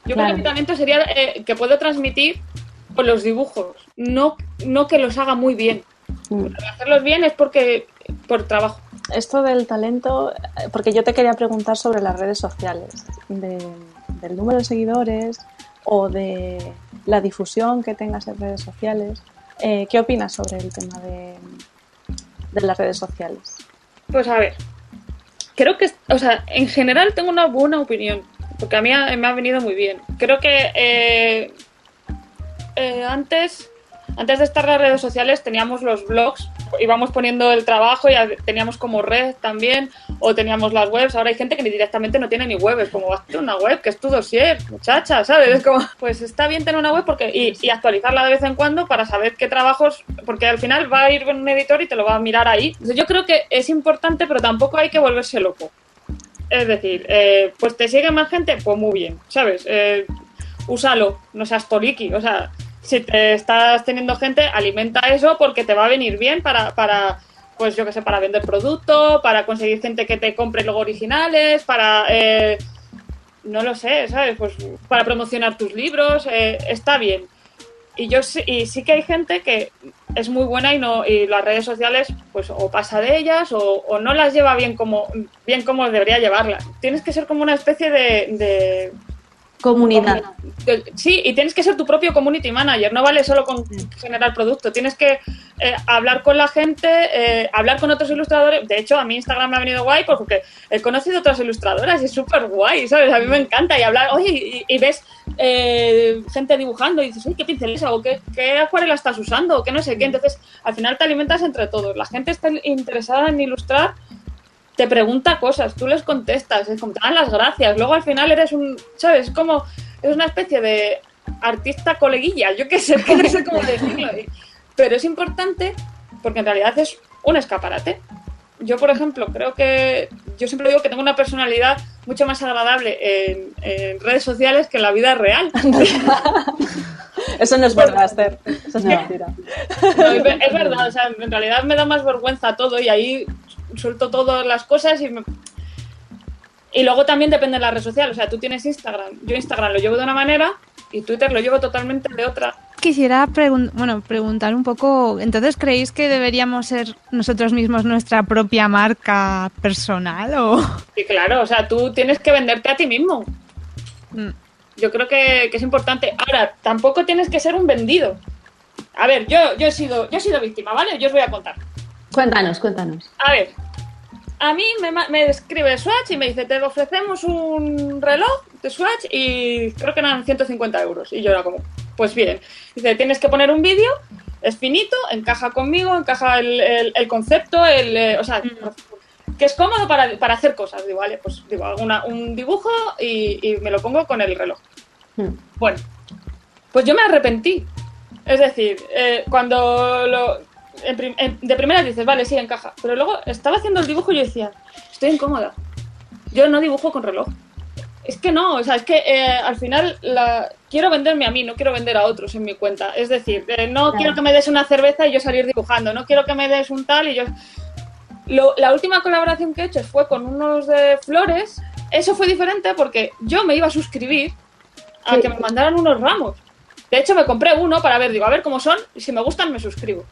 Yo creo que mi talento sería eh, que puedo transmitir con los dibujos, no, no que los haga muy bien. Hacerlos bien es porque por trabajo. Esto del talento, porque yo te quería preguntar sobre las redes sociales, de- del número de seguidores o de la difusión que tengas en redes sociales. Eh, ¿Qué opinas sobre el tema de, de las redes sociales? Pues a ver, creo que, o sea, en general tengo una buena opinión, porque a mí me ha venido muy bien. Creo que eh, eh, antes, antes de estar las redes sociales teníamos los blogs, íbamos poniendo el trabajo y teníamos como red también, o teníamos las webs. Ahora hay gente que directamente no tiene ni web, es como, hazte una web, que es tu dossier, muchacha, ¿sabes? Pues está bien tener una web porque y, actualizarla de vez en cuando para saber qué trabajos, porque al final va a ir un editor y te lo va a mirar ahí. Entonces yo creo que es importante, pero tampoco hay que volverse loco. Es decir, eh, pues te sigue más gente, pues muy bien, ¿sabes? Eh, úsalo, no seas toliki, o sea, si te estás teniendo gente, alimenta eso porque te va a venir bien para, para pues yo que sé, para vender producto, para conseguir gente que te compre luego originales, para, eh, no lo sé, ¿sabes? Pues para promocionar tus libros, eh, está bien. Y yo y sí que hay gente que es muy buena y no y las redes sociales pues o pasa de ellas o, o no las lleva bien como bien como debería llevarlas. Tienes que ser como una especie de Comunidad. Sí, y tienes que ser tu propio community manager, no vale solo con generar producto, tienes que eh, hablar con la gente, eh, hablar con otros ilustradores. De hecho, a mí Instagram me ha venido guay porque he conocido otras ilustradoras y es súper guay, ¿sabes? A mí me encanta y hablar, oye, y, y ves eh, gente dibujando y dices, oye, ¿qué pinceles o qué, qué acuarela estás usando o qué no sé qué. Entonces, al final te alimentas entre todos. La gente está interesada en ilustrar te pregunta cosas, tú les contestas, es como te dan las gracias. Luego al final eres un, ¿sabes? Es como, es una especie de artista coleguilla, yo qué sé, [laughs] no sé cómo decirlo. Pero es importante porque en realidad es un escaparate. Yo, por ejemplo, creo que, yo siempre digo que tengo una personalidad mucho más agradable en, en redes sociales que en la vida real. [laughs] Eso no es verdad, Esther. Eso es No. [laughs] mentira. No, es verdad, o sea, en realidad me da más vergüenza todo y ahí suelto todas las cosas y me- Y luego también depende de la red social, o sea, tú tienes Instagram, yo Instagram lo llevo de una manera y Twitter lo llevo totalmente de otra. Quisiera pregun- bueno, preguntar un poco, entonces creéis que deberíamos ser nosotros mismos nuestra propia marca personal o Y claro, o sea, tú tienes que venderte a ti mismo. Mm, Yo creo que, que es importante. Ahora, tampoco tienes que ser un vendido. A ver, yo, yo, he sido, yo he sido víctima, ¿vale? Yo os voy a contar. Cuéntanos, cuéntanos. A ver, a mí me, me escribe Swatch y me dice, te ofrecemos un reloj de Swatch y creo que eran 150 euros. Y yo era como, pues bien. Dice, tienes que poner un vídeo, es finito, encaja conmigo, encaja el, el- el concepto, el, eh, o sea, que es cómodo para, para hacer cosas. Digo, vale, pues digo, hago una- un dibujo y, y me lo pongo con el reloj. Hmm. Bueno, pues yo me arrepentí. Es decir, eh, cuando lo, en prim- en- de primera dices, vale, sí, encaja. Pero luego estaba haciendo el dibujo y yo decía, estoy incómoda. Yo no dibujo con reloj. Es que no, o sea, es que eh, al final la, quiero venderme a mí, no quiero vender a otros en mi cuenta. Es decir, eh, no Claro. quiero que me des una cerveza y yo salir dibujando, no quiero que me des un tal y yo... Lo- la última colaboración que he hecho fue con unos de flores. Eso fue diferente porque yo me iba a suscribir a Sí. que me mandaran unos ramos. De hecho, me compré uno para ver, digo, a ver cómo son, y si me gustan, me suscribo.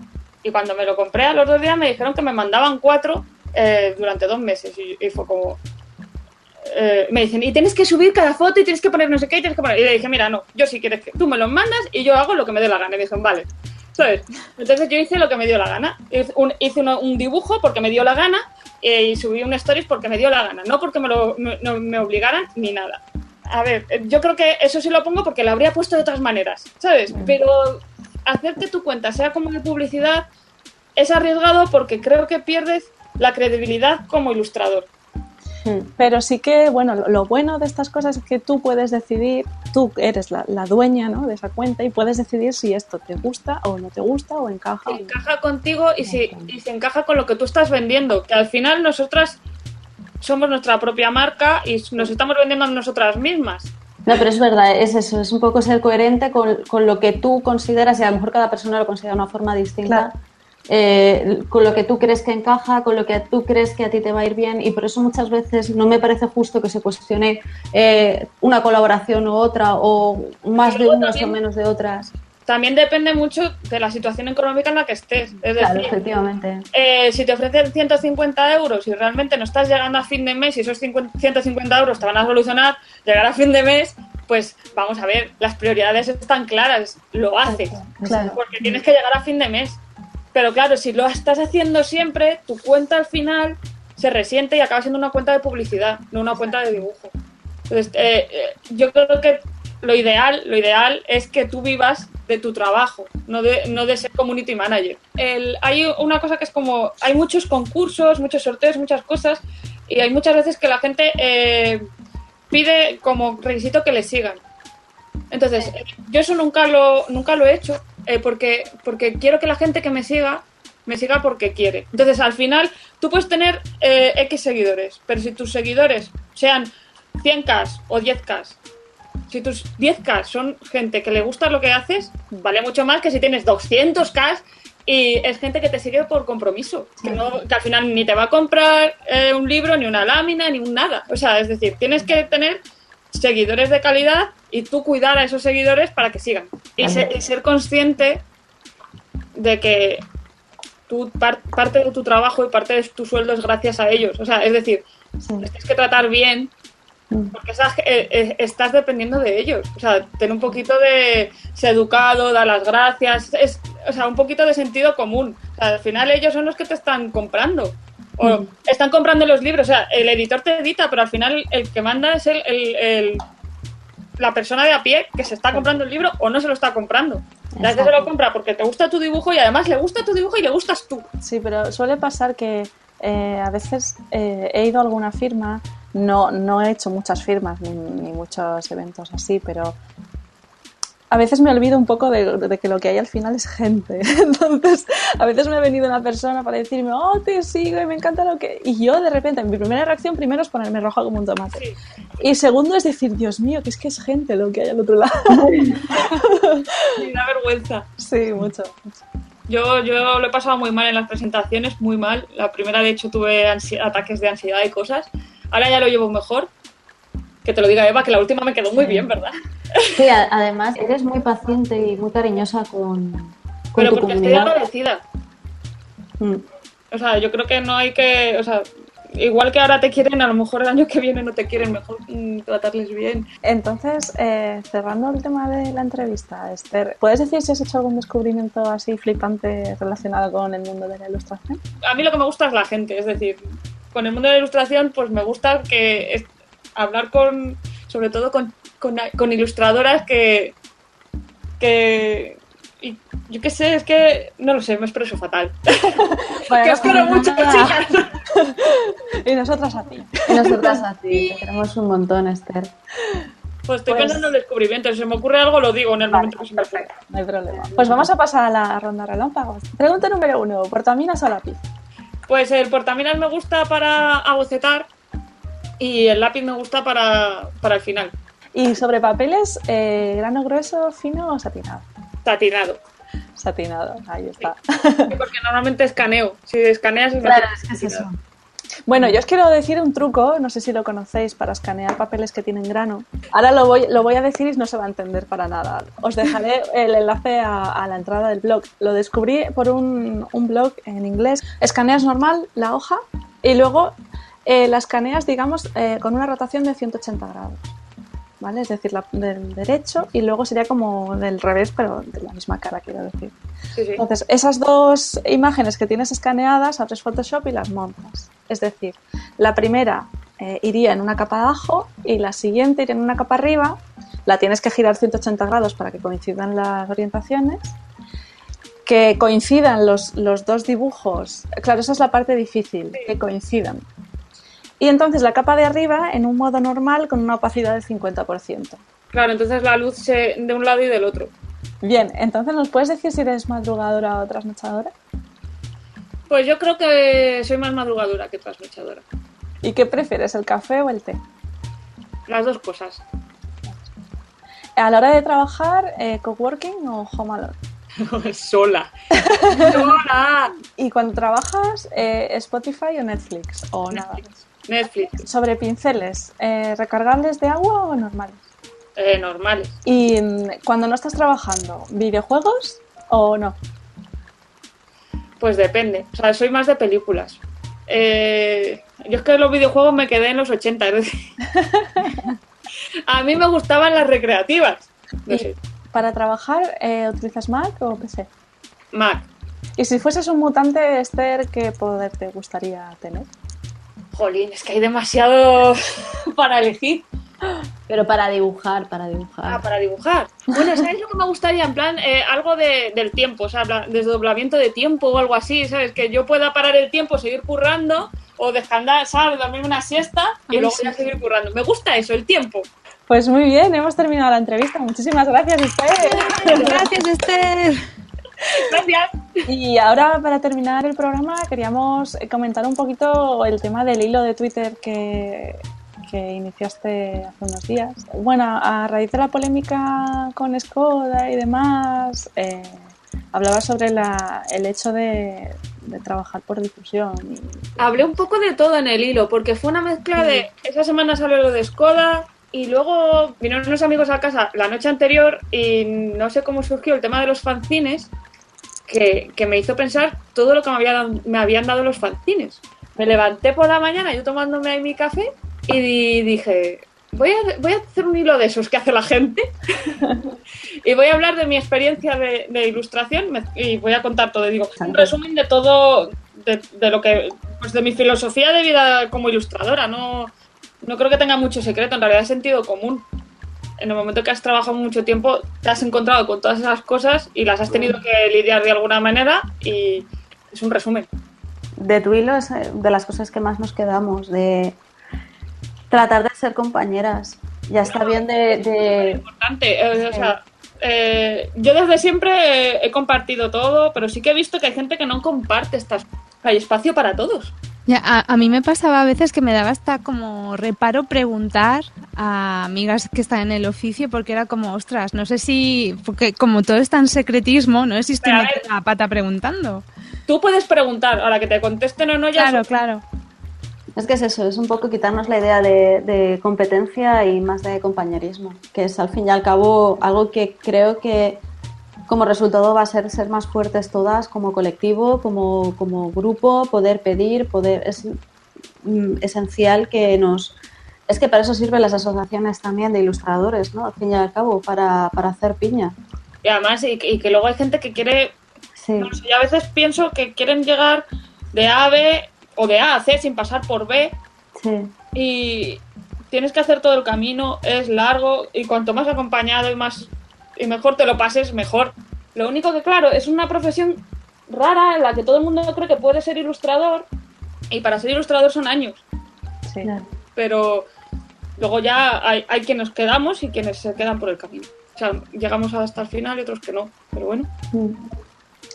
Y cuando me lo compré a los dos días, me dijeron que me mandaban cuatro eh, durante dos meses. Y, y fue como. eh, me dicen, y tienes que subir cada foto y tienes que poner no sé qué, y tienes que poner. Y le dije, mira, no, yo si quieres que tú me los mandas y yo hago lo que me dé la gana. Y me dijeron, vale. ¿Sabes? Entonces yo hice lo que me dio la gana. Hice un, hice uno- un dibujo porque me dio la gana eh, y subí un stories porque me dio la gana, no porque me, lo, me- no me obligaran ni nada. A ver, eh, yo creo que eso sí lo pongo porque lo habría puesto de otras maneras, ¿sabes? Pero hacer que tu cuenta sea como de publicidad es arriesgado porque creo que pierdes la credibilidad como ilustrador. Hmm. Pero sí que, bueno, lo, lo bueno de estas cosas es que tú puedes decidir, tú eres la, la dueña ¿no? de esa cuenta y puedes decidir si esto te gusta o no te gusta o encaja. Si encaja contigo y si, y si encaja con lo que tú estás vendiendo, que al final nosotras somos nuestra propia marca y nos estamos vendiendo a nosotras mismas. No, pero es verdad, es eso, es un poco ser coherente con, con lo que tú consideras, y a lo mejor cada persona lo considera de una forma distinta, Claro. eh, con lo que tú crees que encaja, con lo que tú crees que a ti te va a ir bien, y por eso muchas veces no me parece justo que se cuestione eh, una colaboración u otra, o más de unas o menos de otras. También depende mucho de la situación económica en la que estés. Es Claro, decir, efectivamente. eh, si te ofrecen 150 euros y realmente no estás llegando a fin de mes y esos 50 150 euros te van a solucionar llegar a fin de mes, pues vamos a ver, las prioridades están claras, lo haces, Claro. porque tienes que llegar a fin de mes. Pero claro, si lo estás haciendo siempre, tu cuenta al final se resiente y acaba siendo una cuenta de publicidad, no una cuenta de dibujo. Entonces, eh, eh, yo creo que lo ideal, lo ideal es que tú vivas de tu trabajo, no de, no de ser community manager. El- hay una cosa que es como, hay muchos concursos, muchos sorteos, muchas cosas, y hay muchas veces que la gente eh, pide como requisito que le sigan. Entonces, yo eso nunca lo, nunca lo he hecho, eh, porque, porque quiero que la gente que me siga, me siga porque quiere. Entonces, al final, tú puedes tener eh, X seguidores, pero si tus seguidores sean 100k o 10k, si tus 10k son gente que le gusta lo que haces, vale mucho más que si tienes 200k y es gente que te sigue por compromiso, que, no- que al final ni te va a comprar eh, un libro, ni una lámina, ni un nada. O sea, es decir, tienes que tener seguidores de calidad y tú cuidar a esos seguidores para que sigan. Y, se- y ser consciente de que tú, par- parte de tu trabajo y parte de tu sueldo es gracias a ellos. O sea, es decir, Sí. tienes que tratar bien porque esas- eh, eh, estás dependiendo de ellos. O sea, ten un poquito de ser educado, dar las gracias, es, o sea, un poquito de sentido común. O sea, al final ellos son los que te están comprando. O están comprando los libros. O sea, el editor te edita, pero al final el que manda es el, el- el- la persona de a pie que se está comprando el libro o no se lo está comprando. La gente se lo compra porque te gusta tu dibujo y además le gusta tu dibujo y le gustas tú. Sí, pero suele pasar que eh, a veces eh, he ido a alguna firma, no, no he hecho muchas firmas ni, ni muchos eventos así, pero a veces me olvido un poco de, de que lo que hay al final es gente. [laughs] Entonces, a veces me ha venido una persona para decirme, oh, te sigo y me encanta lo que... Y yo de repente, mi primera reacción primero es ponerme roja como un tomate. Sí. Y segundo es decir, Dios mío, que es que es gente lo que hay al otro lado. [laughs] Me da vergüenza. sí, mucho. mucho. Yo, yo lo he pasado muy mal en las presentaciones, muy mal. La primera, de hecho, tuve ataques de ansiedad y cosas. Ahora ya lo llevo mejor. Que te lo diga Eva, que la última me quedó muy bien, ¿verdad? Sí, a- además eres muy paciente y muy cariñosa con, con Pero tu porque estoy comunidad. agradecida. Mm. O sea, yo creo que no hay que. O sea, igual que ahora te quieren, a lo mejor el año que viene no te quieren, mejor mm, tratarles bien. Entonces, eh, cerrando el tema de la entrevista, Esther, ¿puedes decir si has hecho algún descubrimiento así flipante relacionado con el mundo de la ilustración? A mí lo que me gusta es la gente, es decir, con el mundo de la ilustración, pues me gusta que es- hablar con, sobre todo con, con, con ilustradoras que, que, y yo qué sé, es que, no lo sé, me expreso fatal. [laughs] Bueno, que os quiero mucho, chicas. [laughs] Y nosotras a ti. Y nosotras a ti, te queremos un montón, Esther. Pues estoy Pues- pensando en el descubrimiento, si se me ocurre algo lo digo en el momento que se me ocurre. No hay problema. Pues vamos a pasar a la ronda relámpagos. Pregunta número uno, ¿portaminas o lápiz? Pues el portaminas me gusta para abocetar y el lápiz me gusta para, para el final, Y sobre papeles, eh, grano grueso, fino o satinado. satinado. Satinado, ahí está. Porque normalmente escaneo, si escaneas es Claro, es que es eso. Bueno, yo os quiero decir un truco, no sé si lo conocéis, para escanear papeles que tienen grano. Ahora lo voy, a decir y no se va a entender para nada. Os dejaré el enlace a, la entrada del blog. Lo descubrí por un, un blog en inglés. Escaneas normal la hoja y luego eh, la escaneas, digamos, eh, con una rotación de 180 grados. ¿Vale? Es decir, la- del derecho y luego sería como del revés, pero de la misma cara, quiero decir. Sí, sí. Entonces, esas dos imágenes que tienes escaneadas, abres Photoshop y las montas. Es decir, la primera eh, iría en una capa abajo y la siguiente iría en una capa arriba. La tienes que girar 180 grados para que coincidan las orientaciones. Que coincidan los, los dos dibujos. Claro, esa es la parte difícil, que coincidan. Y entonces la capa de arriba en un modo normal con una opacidad del 50%. Claro, entonces la luz se, de un lado y del otro. Bien, entonces ¿nos puedes decir si eres madrugadora o trasnochadora? Pues yo creo que soy más madrugadora que trasnochadora. ¿Y qué prefieres, el café o el té? Las dos cosas. a la hora de trabajar, eh, coworking o home alone. [laughs] Sola. [laughs] Sola. Y cuando trabajas, eh, Spotify o Netflix o nada. Netflix. Sobre pinceles, eh, ¿recargables de agua o normales? Eh, normales. Y mm, cuando no estás trabajando, ¿videojuegos o no? Pues depende. O sea, soy más de películas. Eh, yo es que los videojuegos me quedé en los 80. es decir, [laughs] A mí me gustaban las recreativas. No sé. para trabajar, eh, ¿utilizas Mac o PC? Mac. Y si fueses un mutante, Esther, ¿qué poder te gustaría tener? Jolín, es que hay demasiado [laughs] para elegir. Pero para dibujar, para dibujar. Ah, para dibujar. Bueno, ¿sabes lo que me gustaría? En plan, eh, algo de- del tiempo, o sea, bla- desdoblamiento de tiempo o algo así, ¿sabes? Que yo pueda parar el tiempo, seguir currando o descansar, ¿sabes? Dormirme una siesta y Ay, luego sí. ya seguir currando. Me gusta eso, el tiempo. Pues muy bien, hemos terminado la entrevista. Muchísimas gracias, Esther. [laughs] Gracias, Esther. Gracias. Y ahora, para terminar el programa, queríamos eh, comentar un poquito el tema del hilo de Twitter que, que iniciaste hace unos días. Bueno, a raíz de la polémica con Skoda y demás, eh, hablaba sobre la- el hecho de, de trabajar por difusión. y- Hablé un poco de todo en el hilo, porque fue una mezcla de. Esa semana salió lo de Skoda y luego vinieron unos amigos a casa la noche anterior y no sé cómo surgió el tema de los fanzines, que, que me hizo pensar todo lo que me, había dado- me habían dado los fanzines. Me levanté por la mañana, yo tomándome ahí mi café, y di- dije. Voy a, voy a hacer un hilo de esos que hace la gente [laughs] y voy a hablar de mi experiencia de, de ilustración me- y voy a contar todo. Digo, un resumen de todo, de, de lo que, pues de mi filosofía de vida como ilustradora. No, no creo que tenga mucho secreto, en realidad es sentido común. En el momento que has trabajado mucho tiempo, te has encontrado con todas esas cosas y las has tenido que lidiar de alguna manera y es un resumen. De tu hilo es eh, de las cosas que más nos quedamos, de tratar de ser compañeras. Ya está bien de... de- importante. eh, o sea, eh, yo desde siempre he compartido todo, pero sí que he visto que hay gente que no comparte estas. Hay espacio para todos. Ya, a, a mí me pasaba a veces que me daba hasta como reparo preguntar a amigas que están en el oficio porque era como, ostras, no sé si, porque como todo es tan secretismo, no sé si estoy la pata preguntando. Tú puedes preguntar, ahora que te contesten o no, ya Claro, es- claro. Es que es eso, es un poco quitarnos la idea de, de competencia y más de compañerismo, que es al fin y al cabo algo que creo que como resultado va a ser ser más fuertes todas como colectivo, como, como grupo, poder pedir, poder es mm, esencial que nos es que para eso sirven las asociaciones también de ilustradores, ¿no? Al fin y al cabo, para, para hacer piña. Y además, y, y que luego hay gente que quiere. Sí. no sé, yo a veces pienso que quieren llegar de A a B o de A a C sin pasar por B Sí. y tienes que hacer todo el camino, es largo y cuanto más acompañado y más y mejor te lo pases, mejor. Lo único que claro, es una profesión rara en la que todo el mundo cree que puede ser ilustrador y para ser ilustrador son años, Sí. Pero luego ya hay, hay quienes quedamos y quienes se quedan por el camino. O sea, llegamos hasta el final y otros que no, pero bueno. Mm.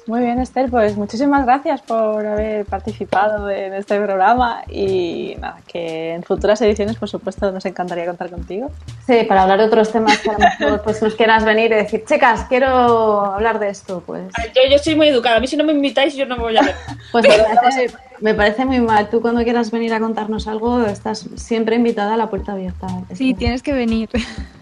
Muy bien, Esther, pues muchísimas gracias por haber participado en este programa y nada, que en futuras ediciones, por supuesto, nos encantaría contar contigo. Sí, para hablar de otros temas que a lo mejor pues, nos quieras venir y decir, chicas, quiero hablar de esto, pues, Yo, yo soy muy educada, a mí si no me invitáis yo no me voy a ver. [laughs] pues me, parece, me parece muy mal. Tú cuando quieras venir a contarnos algo, estás siempre invitada a la puerta abierta. Sí, tienes que venir.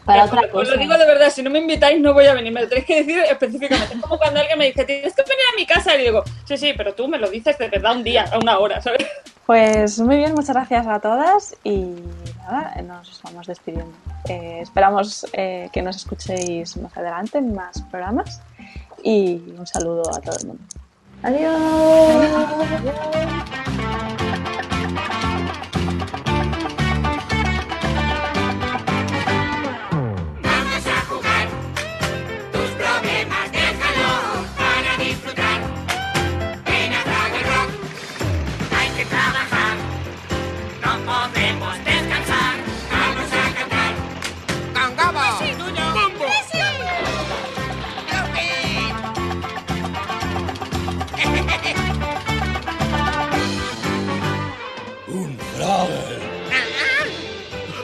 Para Os- otra Os cosa. lo digo de verdad, si no me invitáis no voy a venir, me lo tenéis que decir específicamente. Es como cuando alguien me dice, tienes que venir a mi casa y digo, sí, sí, pero tú me lo dices de verdad un día, a una hora, ¿sabes? Pues muy bien, muchas gracias a todas y nada, nos vamos despidiendo. Eh, esperamos eh, que nos escuchéis más adelante en más programas y un saludo a todo el mundo. Adiós.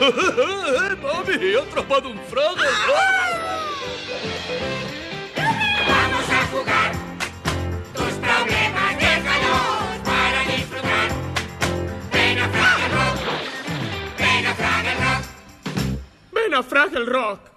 ¡Mami! ¡He atrapado un frago! ¡Vamos a jugar! Tus problemas déjalos para disfrutar. Ven a Fraggle Rock. Ven a Fraggle Rock. Ven a Fraggle Rock.